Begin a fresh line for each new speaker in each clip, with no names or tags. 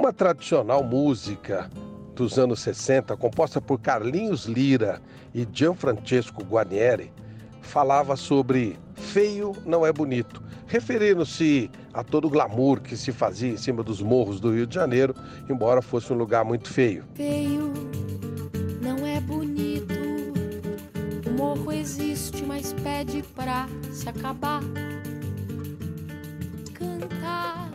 uma tradicional música dos anos 60, composta por Carlinhos Lira e Gianfrancesco Guarnieri, falava sobre feio não é bonito, referindo-se a todo o glamour que se fazia em cima dos morros do Rio de Janeiro, embora fosse um lugar muito feio.
Feio não é bonito, o morro existe, mas pede pra se acabar. Cantar.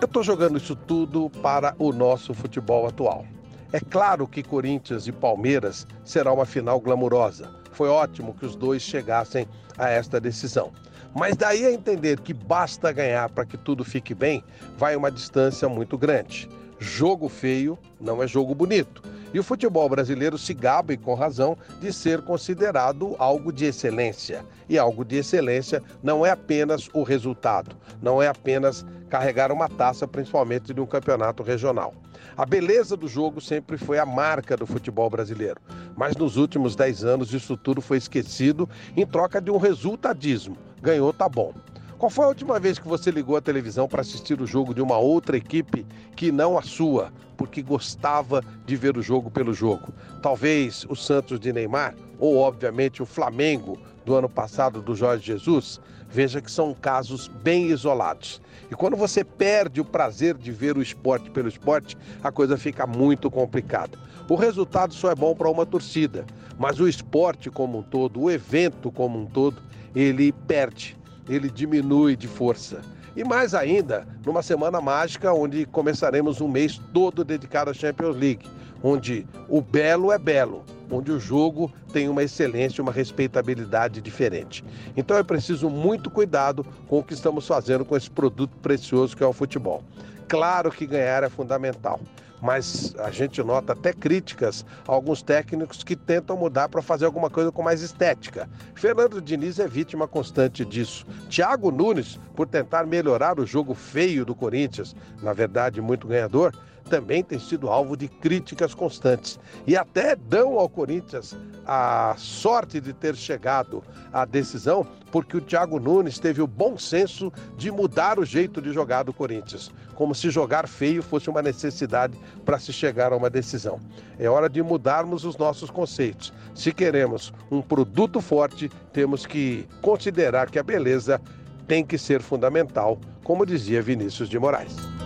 Eu estou jogando isso tudo para o nosso futebol atual. É claro que Corinthians e Palmeiras será uma final glamurosa. Foi ótimo que os dois chegassem a esta decisão. Mas daí a entender que basta ganhar para que tudo fique bem, vai uma distância muito grande. Jogo feio não é jogo bonito. E o futebol brasileiro se gaba, e com razão, de ser considerado algo de excelência. E algo de excelência não é apenas o resultado, não é apenas carregar uma taça, principalmente de um campeonato regional. A beleza do jogo sempre foi a marca do futebol brasileiro, mas nos últimos 10 anos isso tudo foi esquecido em troca de um resultadismo. Ganhou, tá bom. Qual foi a última vez que você ligou a televisão para assistir o jogo de uma outra equipe que não a sua, porque gostava de ver o jogo pelo jogo? Talvez o Santos de Neymar, ou obviamente o Flamengo do ano passado do Jorge Jesus? Veja que são casos bem isolados. E quando você perde o prazer de ver o esporte pelo esporte, a coisa fica muito complicada. O resultado só é bom para uma torcida, mas o esporte como um todo, o evento como um todo, ele perde ele diminui de força. E mais ainda, numa semana mágica onde começaremos um mês todo dedicado à Champions League, onde o belo é belo, onde o jogo tem uma excelência, uma respeitabilidade diferente. Então é preciso muito cuidado com o que estamos fazendo com esse produto precioso que é o futebol. Claro que ganhar é fundamental, mas a gente nota até críticas a alguns técnicos que tentam mudar para fazer alguma coisa com mais estética. Fernando Diniz é vítima constante disso. Thiago Nunes, por tentar melhorar o jogo feio do Corinthians, na verdade muito ganhador, também tem sido alvo de críticas constantes. E até dão ao Corinthians a sorte de ter chegado à decisão, porque o Thiago Nunes teve o bom senso de mudar o jeito de jogar do Corinthians, como se jogar feio fosse uma necessidade para se chegar a uma decisão. É hora de mudarmos os nossos conceitos. Se queremos um produto forte, temos que considerar que a beleza tem que ser fundamental, como dizia Vinícius de Moraes.